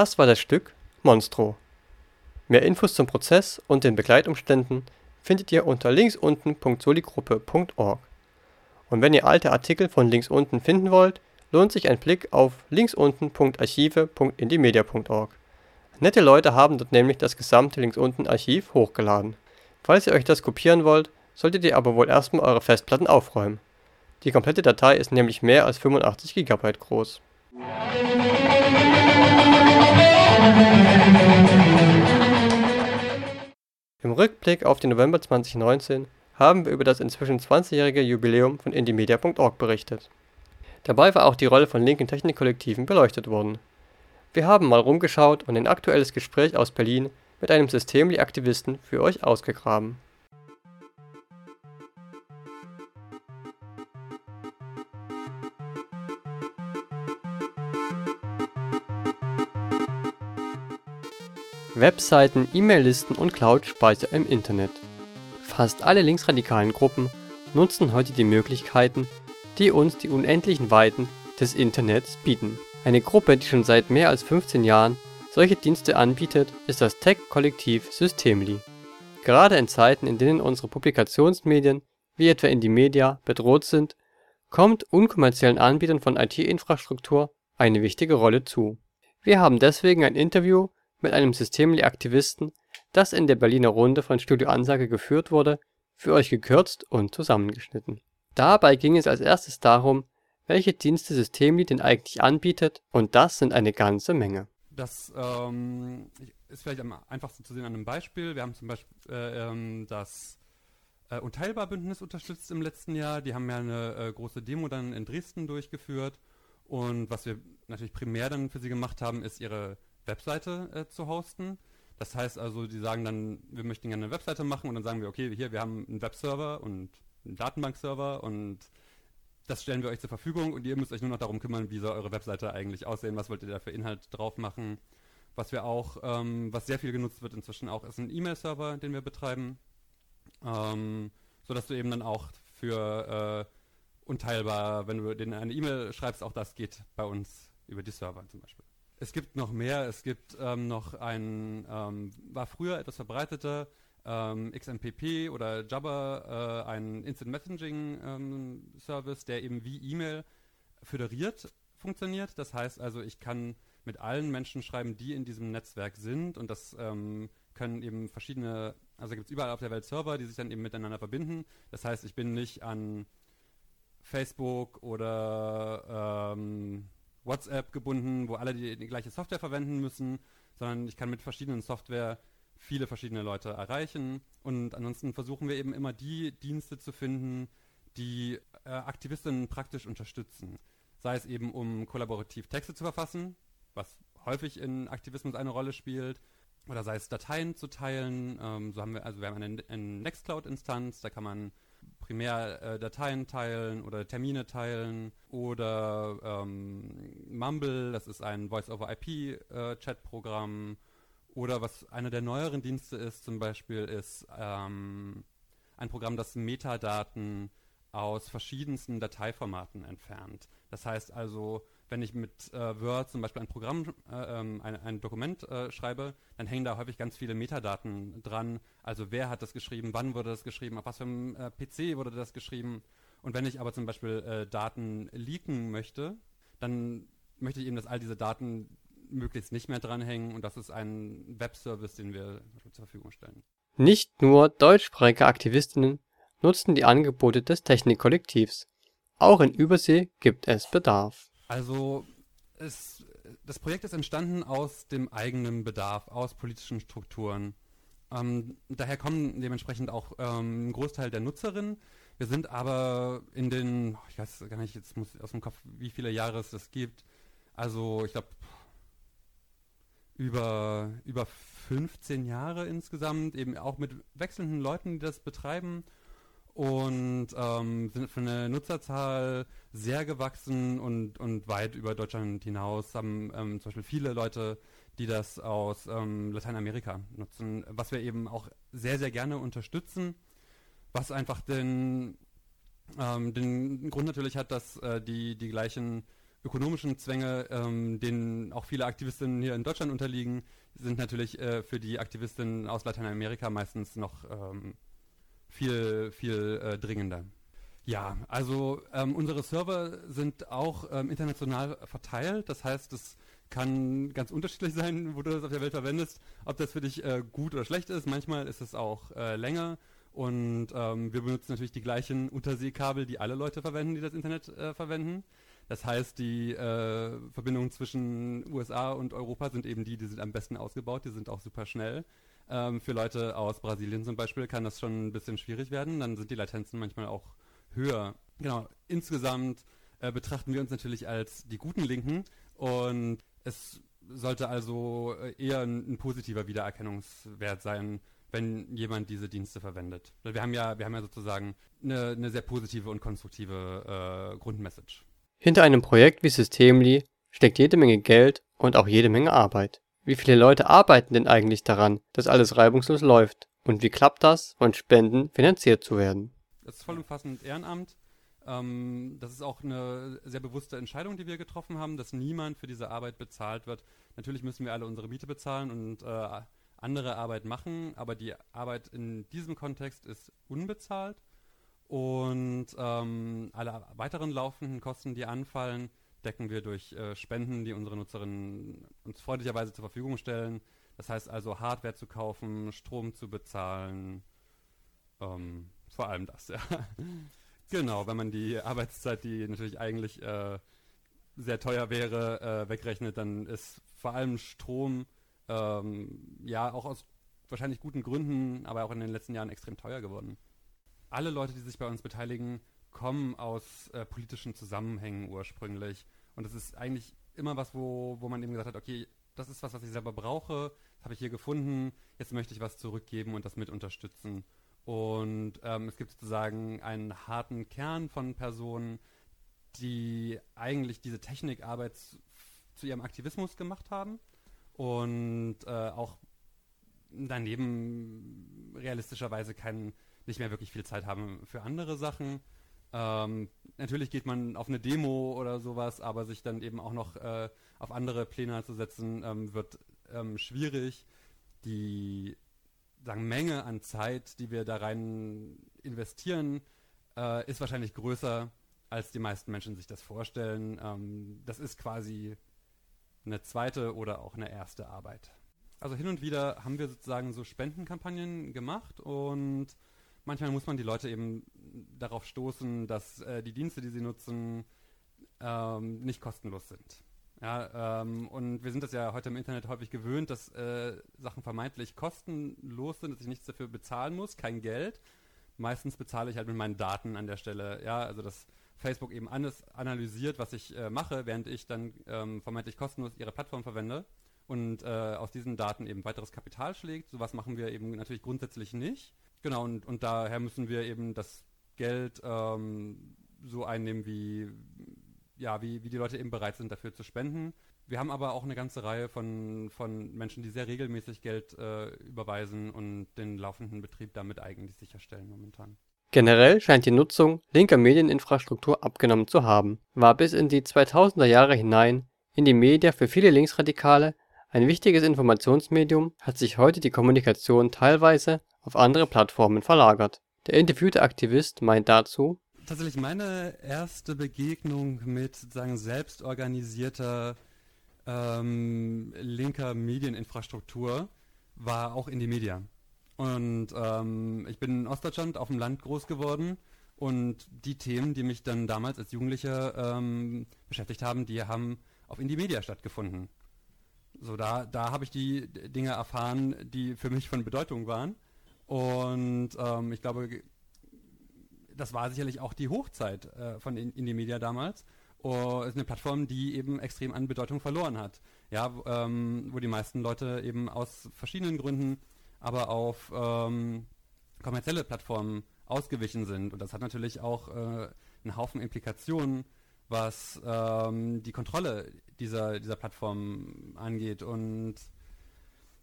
[SPEAKER 5] Das war das Stück Monstro. Mehr Infos zum Prozess und den Begleitumständen findet ihr unter linksunten.soligruppe.org. Und wenn ihr alte Artikel von links unten finden wollt, lohnt sich ein Blick auf linksunten.archive.indimedia.org. Nette Leute haben dort nämlich das gesamte linksunten Archiv hochgeladen. Falls ihr euch das kopieren wollt, solltet ihr aber wohl erstmal eure Festplatten aufräumen. Die komplette Datei ist nämlich mehr als 85 GB groß. Im Rückblick auf den November 2019 haben wir über das inzwischen 20-jährige Jubiläum von Indymedia.org berichtet. Dabei war auch die Rolle von linken Technikkollektiven beleuchtet worden. Wir haben mal rumgeschaut und ein aktuelles Gespräch aus Berlin mit einem Systemli-Aktivisten für euch ausgegraben. Webseiten, E-Mail-Listen und Cloud-Speicher im Internet. Fast alle linksradikalen Gruppen nutzen heute die Möglichkeiten, die uns die unendlichen Weiten des Internets bieten. Eine Gruppe, die schon seit mehr als 15 Jahren solche Dienste anbietet, ist das Tech-Kollektiv Systemli. Gerade in Zeiten, in denen unsere Publikationsmedien, wie etwa Indymedia, bedroht sind, kommt unkommerziellen Anbietern von IT-Infrastruktur eine wichtige Rolle zu. Wir haben deswegen ein Interview mit einem Systemli-Aktivisten, das in der Berliner Runde von Studio Ansage geführt wurde, für euch gekürzt und zusammengeschnitten. Dabei ging es als erstes darum, welche Dienste Systemli denn eigentlich anbietet und das sind eine ganze Menge.
[SPEAKER 8] Das ähm, ist vielleicht am einfachsten zu sehen an einem Beispiel. Wir haben zum Beispiel äh, ähm, das äh, Unteilbar-Bündnis unterstützt im letzten Jahr. Die haben ja eine äh, große Demo dann in Dresden durchgeführt. Und was wir natürlich primär dann für sie gemacht haben, ist ihre Webseite äh, zu hosten. Das heißt also, die sagen dann, wir möchten gerne eine Webseite machen und dann sagen wir, okay, hier, wir haben einen Webserver und einen Datenbankserver und das stellen wir euch zur Verfügung und ihr müsst euch nur noch darum kümmern, wie soll eure Webseite eigentlich aussehen, was wollt ihr da für Inhalt drauf machen. Was wir auch, ähm, was sehr viel genutzt wird inzwischen auch, ist ein E-Mail-Server, den wir betreiben, ähm, sodass du eben dann auch für äh, unteilbar, wenn du denen eine E-Mail schreibst, auch das geht bei uns über die Server zum Beispiel. Es gibt noch mehr. Es gibt ähm, noch ein, ähm, war früher etwas verbreiteter, ähm, XMPP oder Jabber, äh, ein Instant Messaging ähm, Service, der eben wie E-Mail föderiert funktioniert. Das heißt also, ich kann mit allen Menschen schreiben, die in diesem Netzwerk sind und das ähm, können eben verschiedene, also gibt es überall auf der Welt Server, die sich dann eben miteinander verbinden. Das heißt, ich bin nicht an Facebook oder ähm, WhatsApp gebunden, wo alle die, die, gleiche Software verwenden müssen, sondern ich kann mit verschiedenen Software viele verschiedene Leute erreichen. Und ansonsten versuchen wir eben immer die Dienste zu finden, die äh, Aktivistinnen praktisch unterstützen. Sei es eben, um kollaborativ Texte zu verfassen, was häufig in Aktivismus eine Rolle spielt, oder sei es Dateien zu teilen. Ähm, so haben wir, also wir haben eine, eine Nextcloud-Instanz, da kann man primär äh, Dateien teilen oder Termine teilen oder ähm, Mumble, das ist ein Voice-over-IP-Chat-Programm äh, oder was einer der neueren Dienste ist zum Beispiel ist ähm, ein Programm, das Metadaten aus verschiedensten Dateiformaten entfernt. Das heißt also, wenn ich mit äh, Word zum Beispiel ein Programm, äh, ähm, ein, ein, Dokument äh, schreibe, dann hängen da häufig ganz viele Metadaten dran. Also wer hat das geschrieben, wann wurde das geschrieben, auf was für einem äh, PC wurde das geschrieben. Und wenn ich aber zum Beispiel äh, Daten leaken möchte, dann möchte ich eben, dass all diese Daten möglichst nicht mehr dranhängen und das ist ein Webservice, den wir zur Verfügung stellen.
[SPEAKER 5] Nicht nur deutschsprachige Aktivistinnen nutzen die Angebote des Technikkollektivs. Auch in Übersee gibt es Bedarf.
[SPEAKER 8] Also es, das Projekt ist entstanden aus dem eigenen Bedarf, aus politischen Strukturen. Ähm, daher kommen dementsprechend auch ähm, ein Großteil der Nutzerinnen. Wir sind aber in den, ich weiß gar nicht, jetzt muss ich aus dem Kopf, wie viele Jahre es das gibt. Also ich glaube über, über 15 Jahre insgesamt, eben auch mit wechselnden Leuten, die das betreiben und ähm, sind von der Nutzerzahl sehr gewachsen und, und weit über Deutschland hinaus. Haben ähm, zum Beispiel viele Leute, die das aus ähm, Lateinamerika nutzen, was wir eben auch sehr, sehr gerne unterstützen, was einfach den, ähm, den Grund natürlich hat, dass äh, die, die gleichen ökonomischen Zwänge, ähm, denen auch viele Aktivistinnen hier in Deutschland unterliegen, sind natürlich äh, für die Aktivistinnen aus Lateinamerika meistens noch ähm, viel, viel äh, dringender. Ja, also ähm, unsere Server sind auch ähm, international verteilt. Das heißt, es kann ganz unterschiedlich sein, wo du das auf der Welt verwendest, ob das für dich äh, gut oder schlecht ist. Manchmal ist es auch äh, länger und ähm, wir benutzen natürlich die gleichen Unterseekabel, die alle Leute verwenden, die das Internet äh, verwenden. Das heißt, die äh, Verbindungen zwischen USA und Europa sind eben die, die sind am besten ausgebaut, die sind auch super schnell. Ähm, für Leute aus Brasilien zum Beispiel kann das schon ein bisschen schwierig werden. Dann sind die Latenzen manchmal auch höher. Genau, insgesamt äh, betrachten wir uns natürlich als die guten Linken und es sollte also äh, eher ein, ein, positiver Wiedererkennungswert sein, wenn jemand diese Dienste verwendet. Wir haben ja, wir haben ja sozusagen eine, eine sehr positive und konstruktive äh, Grundmessage.
[SPEAKER 5] Hinter einem Projekt wie Systemly steckt jede Menge Geld und auch jede Menge Arbeit. Wie viele Leute arbeiten denn eigentlich daran, dass alles reibungslos läuft? Und wie klappt das, von Spenden finanziert zu werden?
[SPEAKER 8] Das ist vollumfassend Ehrenamt. Ähm, das ist auch eine sehr bewusste Entscheidung, die wir getroffen haben, dass niemand für diese Arbeit bezahlt wird. Natürlich müssen wir alle unsere Miete bezahlen und äh, andere Arbeit machen, aber die Arbeit in diesem Kontext ist unbezahlt. Und ähm, alle weiteren laufenden Kosten, die anfallen, decken wir durch äh, Spenden, die unsere Nutzerinnen uns freundlicherweise zur Verfügung stellen. Das heißt also Hardware zu kaufen, Strom zu bezahlen, ähm, vor allem das, ja. genau, wenn man die Arbeitszeit, die natürlich eigentlich äh, sehr teuer wäre, äh, wegrechnet, dann ist vor allem Strom ähm, ja auch aus wahrscheinlich guten Gründen, aber auch in den letzten Jahren extrem teuer geworden alle Leute, die sich bei uns beteiligen, kommen aus äh, politischen Zusammenhängen ursprünglich. Und das ist eigentlich immer was, wo, wo man eben gesagt hat, okay, das ist was, was ich selber brauche, das habe ich hier gefunden, jetzt möchte ich was zurückgeben und das mit unterstützen. Und ähm, es gibt sozusagen einen harten Kern von Personen, die eigentlich diese Technikarbeit zu, zu ihrem Aktivismus gemacht haben und äh, auch daneben realistischerweise keinen nicht mehr wirklich viel Zeit haben für andere Sachen. Ähm, natürlich geht man auf eine Demo oder sowas, aber sich dann eben auch noch äh, auf andere Pläne zu setzen, ähm, wird ähm, schwierig. Die sagen, Menge an Zeit, die wir da rein investieren, äh, ist wahrscheinlich größer, als die meisten Menschen sich das vorstellen. Ähm, das ist quasi eine zweite oder auch eine erste Arbeit. Also hin und wieder haben wir sozusagen so Spendenkampagnen gemacht und manchmal muss man die Leute eben darauf stoßen, dass äh, die Dienste, die sie nutzen, ähm, nicht kostenlos sind. Ja, ähm, und wir sind das ja heute im Internet häufig gewöhnt, dass äh, Sachen vermeintlich kostenlos sind, dass ich nichts dafür bezahlen muss, kein Geld. Meistens bezahle ich halt mit meinen Daten an der Stelle. Ja, also dass Facebook eben alles analysiert, was ich äh, mache, während ich dann ähm, vermeintlich kostenlos ihre Plattform verwende und äh, aus diesen Daten eben weiteres Kapital schlägt. Sowas machen wir eben natürlich grundsätzlich nicht. Genau, und, und daher müssen wir eben das Geld ähm, so einnehmen, wie, ja, wie, wie die Leute eben bereit sind, dafür zu spenden. Wir haben aber auch eine ganze Reihe von, von Menschen, die sehr regelmäßig Geld äh, überweisen und den laufenden Betrieb damit eigentlich sicherstellen momentan.
[SPEAKER 5] Generell scheint die Nutzung linker Medieninfrastruktur abgenommen zu haben, war bis in die 2000er Jahre hinein in die Media für viele Linksradikale ein wichtiges Informationsmedium, hat sich heute die Kommunikation teilweise auf andere Plattformen verlagert. Der interviewte Aktivist meint dazu,
[SPEAKER 8] Tatsächlich meine erste Begegnung mit sozusagen selbstorganisierter ähm, linker Medieninfrastruktur war auch in die Media. Und ähm, ich bin in Ostdeutschland auf dem Land groß geworden und die Themen, die mich dann damals als Jugendlicher ähm, beschäftigt haben, die haben auf Indie Media stattgefunden. So, da, da habe ich die Dinge erfahren, die für mich von Bedeutung waren. Und ähm, ich glaube, das war sicherlich auch die Hochzeit äh, von Indie Media damals. Oh, ist eine Plattform, die eben extrem an Bedeutung verloren hat. Ja, ähm, wo die meisten Leute eben aus verschiedenen Gründen aber auf ähm, kommerzielle Plattformen ausgewichen sind. Und das hat natürlich auch äh, einen Haufen Implikationen, was ähm, die Kontrolle dieser, dieser Plattform angeht. Und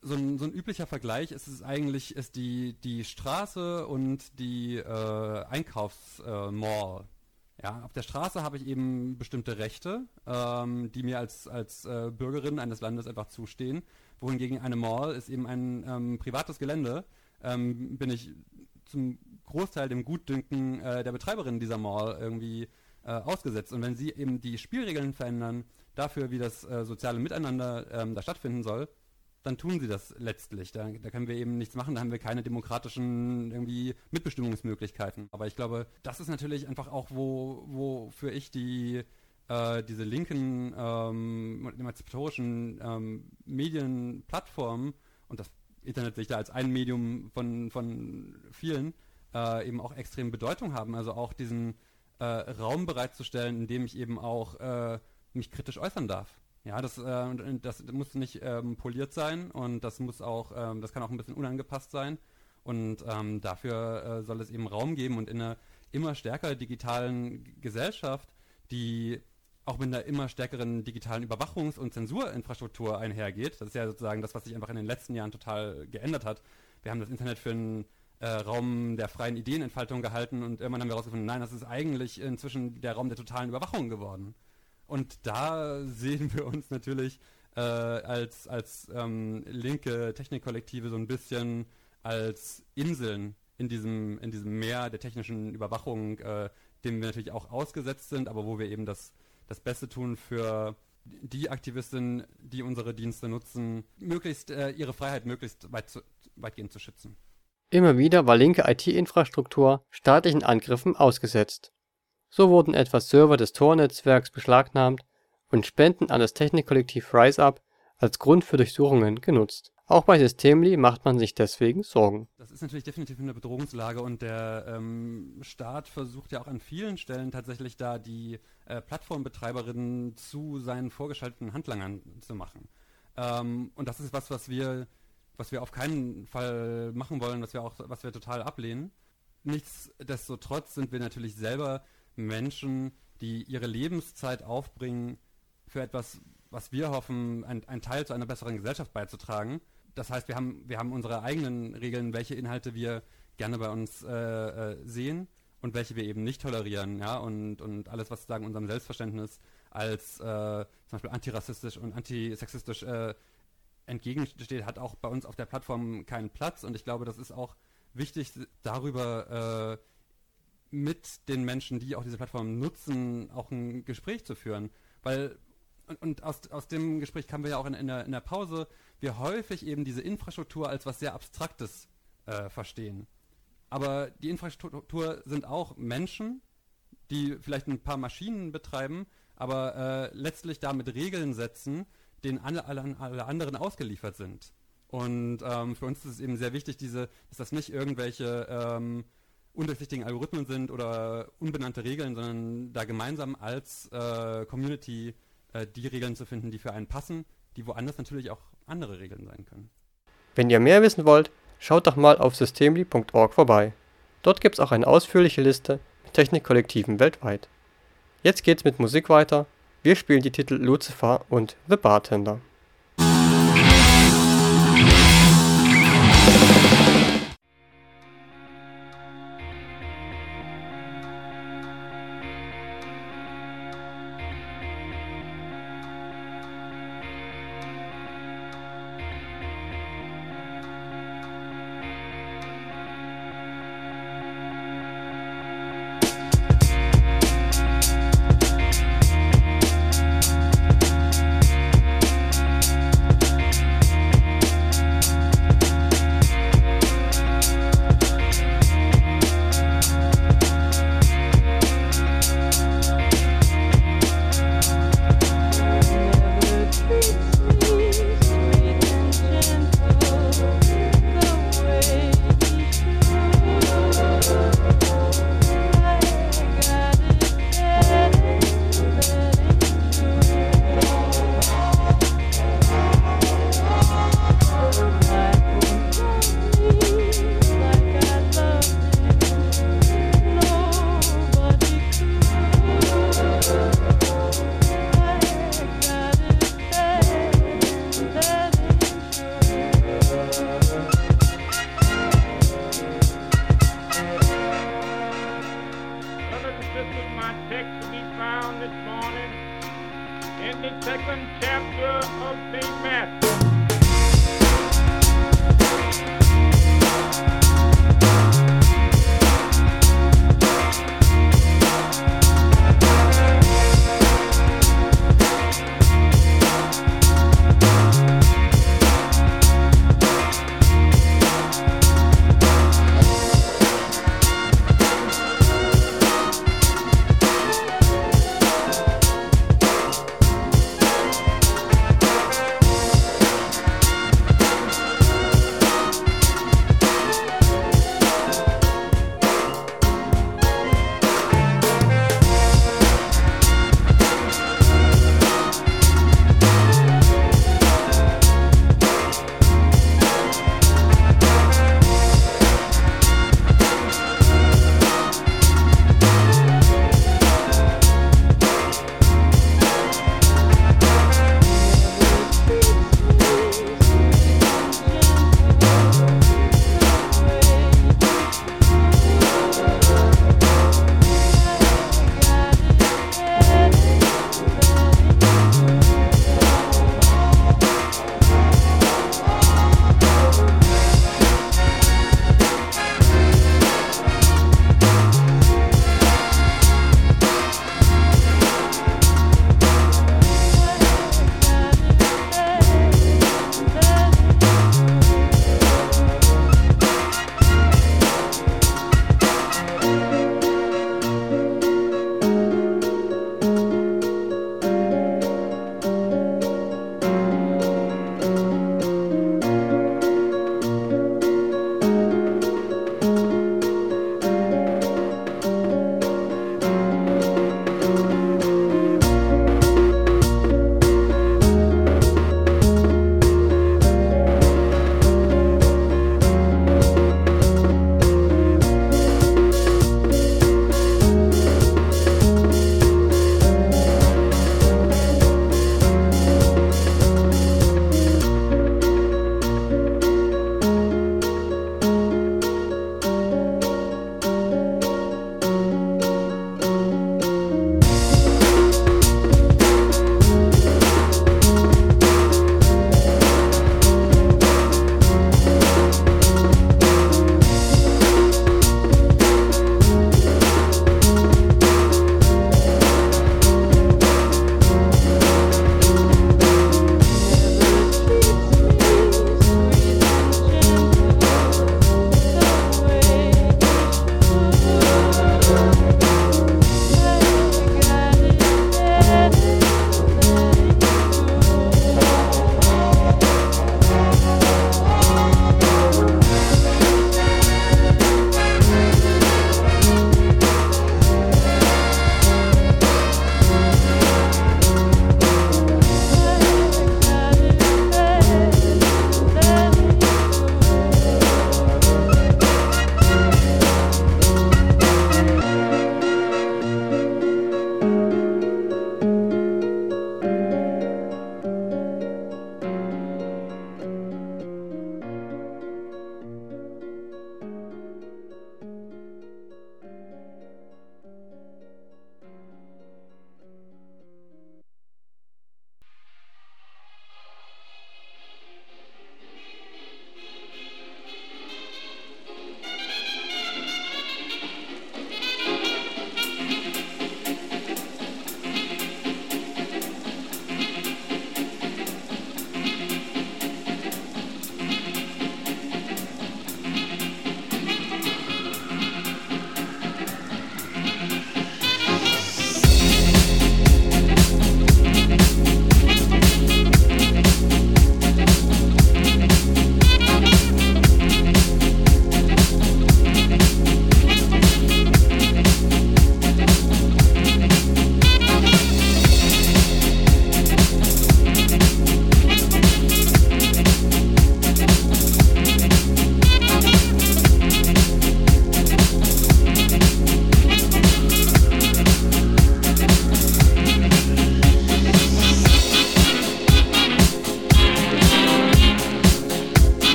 [SPEAKER 8] so ein, so ein üblicher Vergleich ist es eigentlich, ist die, die Straße und die äh, Einkaufsmall. Äh, Ja, auf der Straße habe ich eben bestimmte Rechte, ähm, die mir als, als äh, Bürgerin eines Landes einfach zustehen, wohingegen eine Mall ist eben ein ähm, privates Gelände, ähm, bin ich zum Großteil dem Gutdünken äh, der Betreiberin dieser Mall irgendwie äh, ausgesetzt. Und wenn sie eben die Spielregeln verändern, dafür, wie das äh, soziale Miteinander ähm, da stattfinden soll, dann tun sie das letztlich. Da, da, können wir eben nichts machen, da haben wir keine demokratischen irgendwie Mitbestimmungsmöglichkeiten. Aber ich glaube, das ist natürlich einfach auch, wo, wofür ich die äh, diese linken ähm, emanzipatorischen ähm, Medienplattformen und das Internet sich da als ein Medium von, von vielen äh, eben auch extrem Bedeutung haben. Also auch diesen äh, Raum bereitzustellen, in dem ich eben auch äh, mich kritisch äußern darf. Ja, das, äh, das muss nicht ähm, poliert sein und das muss auch, ähm, das kann auch ein bisschen unangepasst sein. Und ähm, dafür äh, soll es eben Raum geben und in einer immer stärker digitalen Gesellschaft, die auch mit einer immer stärkeren digitalen Überwachungs- und Zensurinfrastruktur einhergeht. Das ist ja sozusagen das, was sich einfach in den letzten Jahren total geändert hat. Wir haben das Internet für einen äh, Raum der freien Ideenentfaltung gehalten und irgendwann haben wir herausgefunden, nein, das ist eigentlich inzwischen der Raum der totalen Überwachung geworden. Und da sehen wir uns natürlich äh, als, als ähm, linke Technikkollektive so ein bisschen als Inseln in diesem, in diesem Meer der technischen Überwachung, äh, dem wir natürlich auch ausgesetzt sind, aber wo wir eben das, das Beste tun für die Aktivistinnen, die unsere Dienste nutzen, möglichst äh, ihre Freiheit möglichst weit zu, weitgehend zu schützen.
[SPEAKER 5] Immer wieder war linke IT-Infrastruktur staatlichen Angriffen ausgesetzt. So wurden etwa Server des Tor-Netzwerks beschlagnahmt und Spenden an das Technikkollektiv RiseUp als Grund für Durchsuchungen genutzt. Auch bei Systemli macht man sich deswegen Sorgen.
[SPEAKER 8] Das ist natürlich definitiv eine Bedrohungslage und der ähm, Staat versucht ja auch an vielen Stellen tatsächlich da die äh, Plattformbetreiberinnen zu seinen vorgeschalteten Handlangern zu machen. Ähm, und das ist was, was wir, was wir auf keinen Fall machen wollen, was wir auch, was wir total ablehnen. Nichtsdestotrotz sind wir natürlich selber Menschen, die ihre Lebenszeit aufbringen, für etwas, was wir hoffen, ein, ein Teil zu einer besseren Gesellschaft beizutragen. Das heißt, wir haben, wir haben unsere eigenen Regeln, welche Inhalte wir gerne bei uns äh, äh, sehen und welche wir eben nicht tolerieren, ja, und, und alles, was sozusagen unserem Selbstverständnis als äh, zum Beispiel antirassistisch und antisexistisch äh, entgegensteht, hat auch bei uns auf der Plattform keinen Platz und ich glaube, das ist auch wichtig, darüber äh, mit den Menschen, die auch diese Plattform nutzen, auch ein Gespräch zu führen. Weil, und, und aus, aus dem Gespräch kamen wir ja auch in, in, der, in der Pause, wir häufig eben diese Infrastruktur als was sehr Abstraktes äh, verstehen. Aber die Infrastruktur sind auch Menschen, die vielleicht ein paar Maschinen betreiben, aber äh, letztlich damit Regeln setzen, denen alle, alle, alle anderen ausgeliefert sind. Und ähm, für uns ist es eben sehr wichtig, diese, dass das nicht irgendwelche ähm, undurchsichtigen Algorithmen sind oder unbenannte Regeln, sondern da gemeinsam als äh, Community äh, die Regeln zu finden, die für einen passen, die woanders natürlich auch andere Regeln sein können.
[SPEAKER 5] Wenn ihr mehr wissen wollt, schaut doch mal auf systemli.org vorbei. Dort gibt es auch eine ausführliche Liste mit Technikkollektiven weltweit. Jetzt geht's mit Musik weiter. Wir spielen die Titel Lucifer und The Bartender.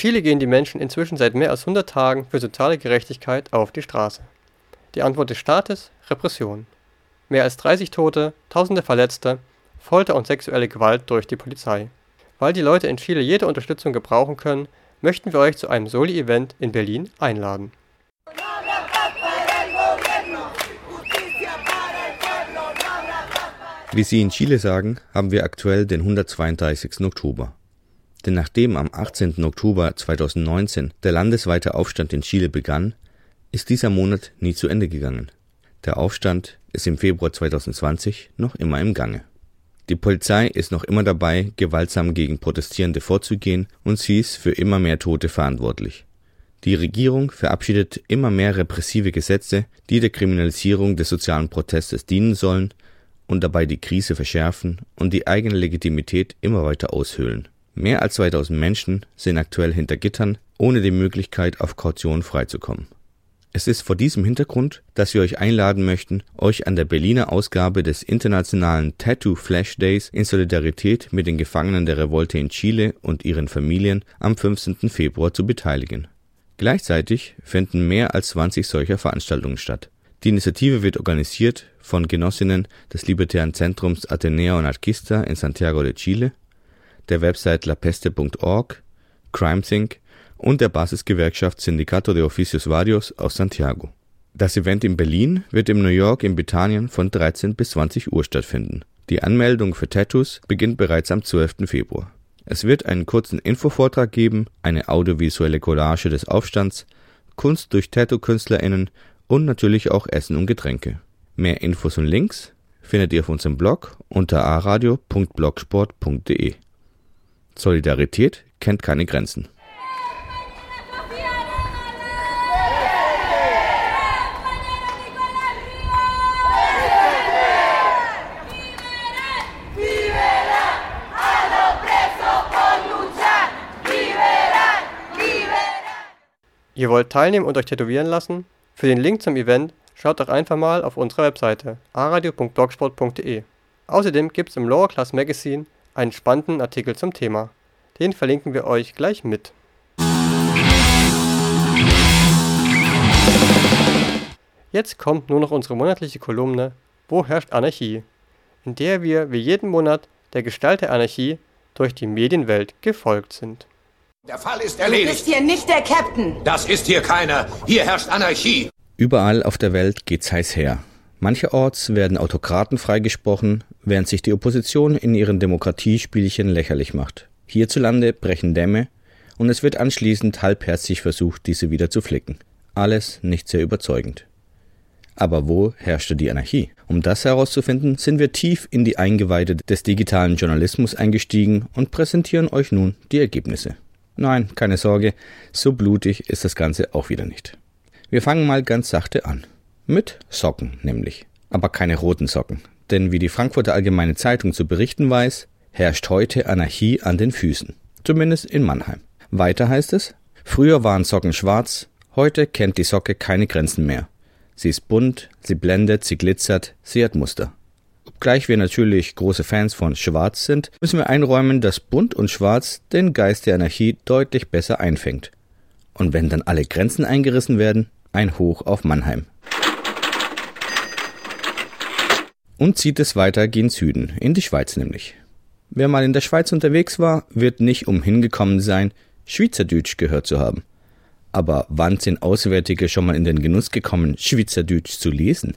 [SPEAKER 5] Chile gehen die Menschen inzwischen seit mehr als 100 Tagen für soziale Gerechtigkeit auf die Straße. Die Antwort des Staates? Repression. Mehr als 30 Tote, Tausende Verletzte, Folter und sexuelle Gewalt durch die Polizei. Weil die Leute in Chile jede Unterstützung gebrauchen können, möchten wir euch zu einem Soli-Event in Berlin einladen.
[SPEAKER 4] Wie sie in Chile sagen, haben wir aktuell den 132. Oktober. Denn nachdem am 18. Oktober 2019 der landesweite Aufstand in Chile begann, ist dieser Monat nie zu Ende gegangen. Der Aufstand ist im Februar 2020 noch immer im Gange. Die Polizei ist noch immer dabei, gewaltsam gegen Protestierende vorzugehen und sie ist für immer mehr Tote verantwortlich. Die Regierung verabschiedet immer mehr repressive Gesetze, die der Kriminalisierung des sozialen Protestes dienen sollen und dabei die Krise verschärfen und die eigene Legitimität immer weiter aushöhlen. Mehr als 2000 Menschen sind aktuell hinter Gittern, ohne die Möglichkeit, auf Kaution freizukommen. Es ist vor diesem Hintergrund, dass wir euch einladen möchten, euch an der Berliner Ausgabe des internationalen Tattoo Flash Days in Solidarität mit den Gefangenen der Revolte in Chile und ihren Familien am 15. Februar zu beteiligen. Gleichzeitig finden mehr als 20 solcher Veranstaltungen statt. Die Initiative wird organisiert von Genossinnen des Libertären Zentrums Ateneo Anarquista in Santiago de Chile, der Website lapeste.org, CrimeThink und der Basisgewerkschaft Sindicato de Oficios Varios aus Santiago. Das Event in Berlin wird im New York in Britannien von 13 bis 20 Uhr stattfinden. Die Anmeldung für Tattoos beginnt bereits am 12. Februar. Es wird einen kurzen Infovortrag geben, eine audiovisuelle Collage des Aufstands, Kunst durch Tattoo-KünstlerInnen und natürlich auch Essen und Getränke. Mehr Infos und Links findet ihr auf unserem Blog unter aradio.blogsport.de. Solidarität kennt keine Grenzen.
[SPEAKER 5] Ihr wollt teilnehmen und euch tätowieren lassen? Für den Link zum Event schaut doch einfach mal auf unserer Webseite aradio.blogsport.de. Außerdem gibt es im Lower Class Magazine einen spannenden Artikel zum Thema. Den verlinken wir euch gleich mit. Jetzt kommt nur noch unsere monatliche Kolumne Wo herrscht Anarchie? in der wir wie jeden Monat der Gestalt der Anarchie durch die Medienwelt gefolgt sind.
[SPEAKER 9] Der Fall ist
[SPEAKER 10] Du
[SPEAKER 9] erledigt.
[SPEAKER 10] bist hier nicht der Captain.
[SPEAKER 9] Das ist hier keiner. Hier herrscht Anarchie.
[SPEAKER 4] Überall auf der Welt geht's heiß her. Mancherorts werden Autokraten freigesprochen, während sich die Opposition in ihren Demokratiespielchen lächerlich macht. Hierzulande brechen Dämme und es wird anschließend halbherzig versucht, diese wieder zu flicken. Alles nicht sehr überzeugend. Aber wo herrschte die Anarchie? Um das herauszufinden, sind wir tief in die Eingeweide des digitalen Journalismus eingestiegen und präsentieren euch nun die Ergebnisse. Nein, keine Sorge, so blutig ist das Ganze auch wieder nicht. Wir fangen mal ganz sachte an. Mit Socken nämlich. Aber keine roten Socken. Denn wie die Frankfurter Allgemeine Zeitung zu berichten weiß, herrscht heute Anarchie an den Füßen. Zumindest in Mannheim. Weiter heißt es, früher waren Socken schwarz, heute kennt die Socke keine Grenzen mehr. Sie ist bunt, sie blendet, sie glitzert, sie hat Muster. Obgleich wir natürlich große Fans von Schwarz sind, müssen wir einräumen, dass Bunt und Schwarz den Geist der Anarchie deutlich besser einfängt. Und wenn dann alle Grenzen eingerissen werden, ein Hoch auf Mannheim. Und zieht es weiter gen Süden, in die Schweiz nämlich. Wer mal in der Schweiz unterwegs war, wird nicht umhin gekommen sein, Schweizerdeutsch gehört zu haben. Aber wann sind Auswärtige schon mal in den Genuss gekommen, Schweizerdeutsch zu lesen?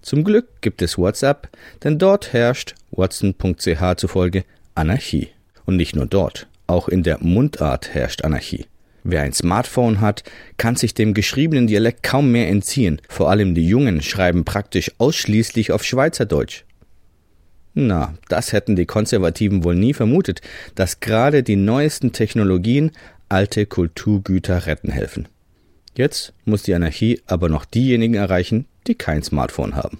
[SPEAKER 4] Zum Glück gibt es WhatsApp, denn dort herrscht, watson.ch zufolge, Anarchie. Und nicht nur dort, auch in der Mundart herrscht Anarchie. Wer ein Smartphone hat, kann sich dem geschriebenen Dialekt kaum mehr entziehen. Vor allem die Jungen schreiben praktisch ausschließlich auf Schweizerdeutsch. Na, das hätten die Konservativen wohl nie vermutet, dass gerade die neuesten Technologien alte Kulturgüter retten helfen. Jetzt muss die Anarchie aber noch diejenigen erreichen, die kein Smartphone haben.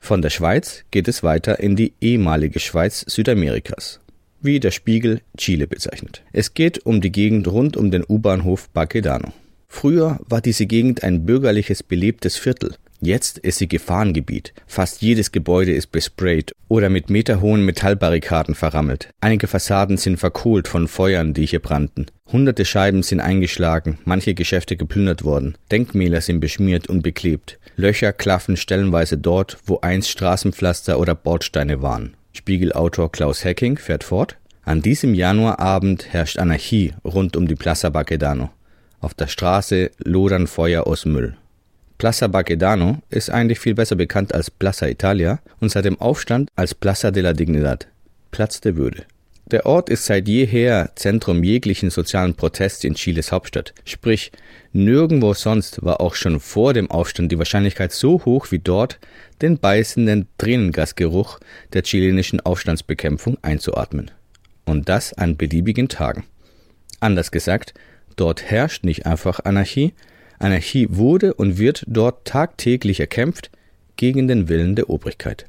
[SPEAKER 4] Von der Schweiz geht es weiter in die ehemalige Schweiz Südamerikas, wie der Spiegel Chile bezeichnet. Es geht um die Gegend rund um den U-Bahnhof Baquedano. Früher war diese Gegend ein bürgerliches, belebtes Viertel. Jetzt ist sie Gefahrengebiet. Fast jedes Gebäude ist besprayt oder mit meterhohen Metallbarrikaden verrammelt. Einige Fassaden sind verkohlt von Feuern, die hier brannten. Hunderte Scheiben sind eingeschlagen, manche Geschäfte geplündert worden. Denkmäler sind beschmiert und beklebt. Löcher klaffen stellenweise dort, wo einst Straßenpflaster oder Bordsteine waren. Spiegelautor Klaus Hecking fährt fort. An diesem Januarabend herrscht Anarchie rund um die Plaza Baquedano. Auf der Straße lodern Feuer aus Müll. Plaza Baquedano ist eigentlich viel besser bekannt als Plaza Italia und seit dem Aufstand als Plaza de la Dignidad, Platz der Würde. Der Ort ist seit jeher Zentrum jeglichen sozialen Protests in Chiles Hauptstadt. Sprich, nirgendwo sonst war auch schon vor dem Aufstand die Wahrscheinlichkeit so hoch wie dort, den beißenden Tränengasgeruch der chilenischen Aufstandsbekämpfung einzuatmen. Und das an beliebigen Tagen. Anders gesagt, dort herrscht nicht einfach Anarchie, Anarchie wurde und wird dort tagtäglich erkämpft gegen den Willen der Obrigkeit.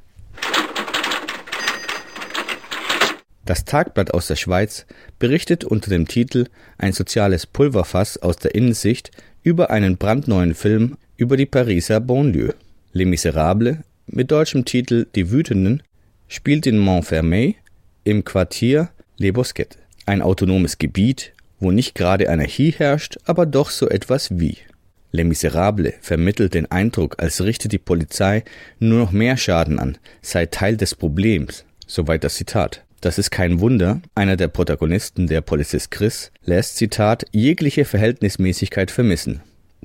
[SPEAKER 4] Das Tagblatt aus der Schweiz berichtet unter dem Titel Ein soziales Pulverfass aus der Innensicht über einen brandneuen Film über die Pariser Banlieue. Les Miserables, mit deutschem Titel Die Wütenden, spielt in Montfermeil im Quartier Les Bosquettes, ein autonomes Gebiet, wo nicht gerade Anarchie herrscht, aber doch so etwas wie. Les Miserables vermittelt den Eindruck, als richte die Polizei nur noch mehr Schaden an, sei Teil des Problems. Soweit das Zitat. Das ist kein Wunder. Einer der Protagonisten, der Polizist Chris, lässt, Zitat, jegliche Verhältnismäßigkeit vermissen.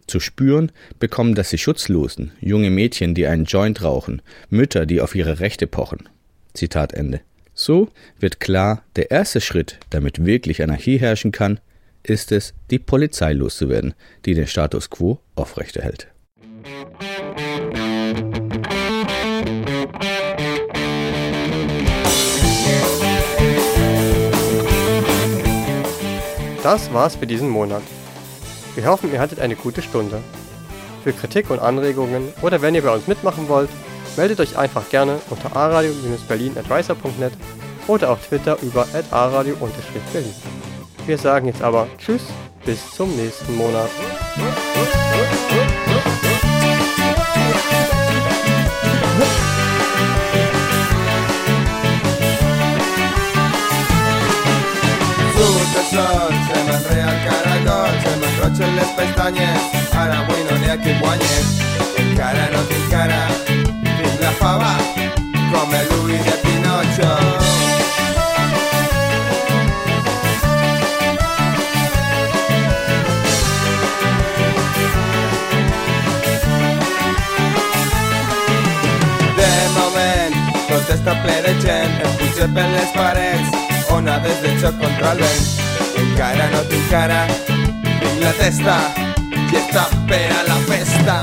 [SPEAKER 4] Zu spüren bekommen das die Schutzlosen, junge Mädchen, die einen Joint rauchen, Mütter, die auf ihre Rechte pochen. Zitat Ende. So wird klar, der erste Schritt, damit wirklich Anarchie herrschen kann, ist es, die Polizei loszuwerden, die den Status quo aufrechterhält.
[SPEAKER 5] Das war's für diesen Monat. Wir hoffen, ihr hattet eine gute Stunde. Für Kritik und Anregungen oder wenn ihr bei uns mitmachen wollt, meldet euch einfach gerne unter aradio-berlin.advisor.net oder auf Twitter über aradio-berlin. Wir sagen jetzt aber Tschüss, bis zum nächsten Monat.
[SPEAKER 10] Se me el caracol, se me enrochan las pestañas Ahora bueno de aquí guañe El cara no tiene cara, tiene la fava Come Luis de Pinocho protesta pleregen, em puge per les parets, onades de xoc contra el vent. Encara no tinc cara, tinc la testa i està la festa.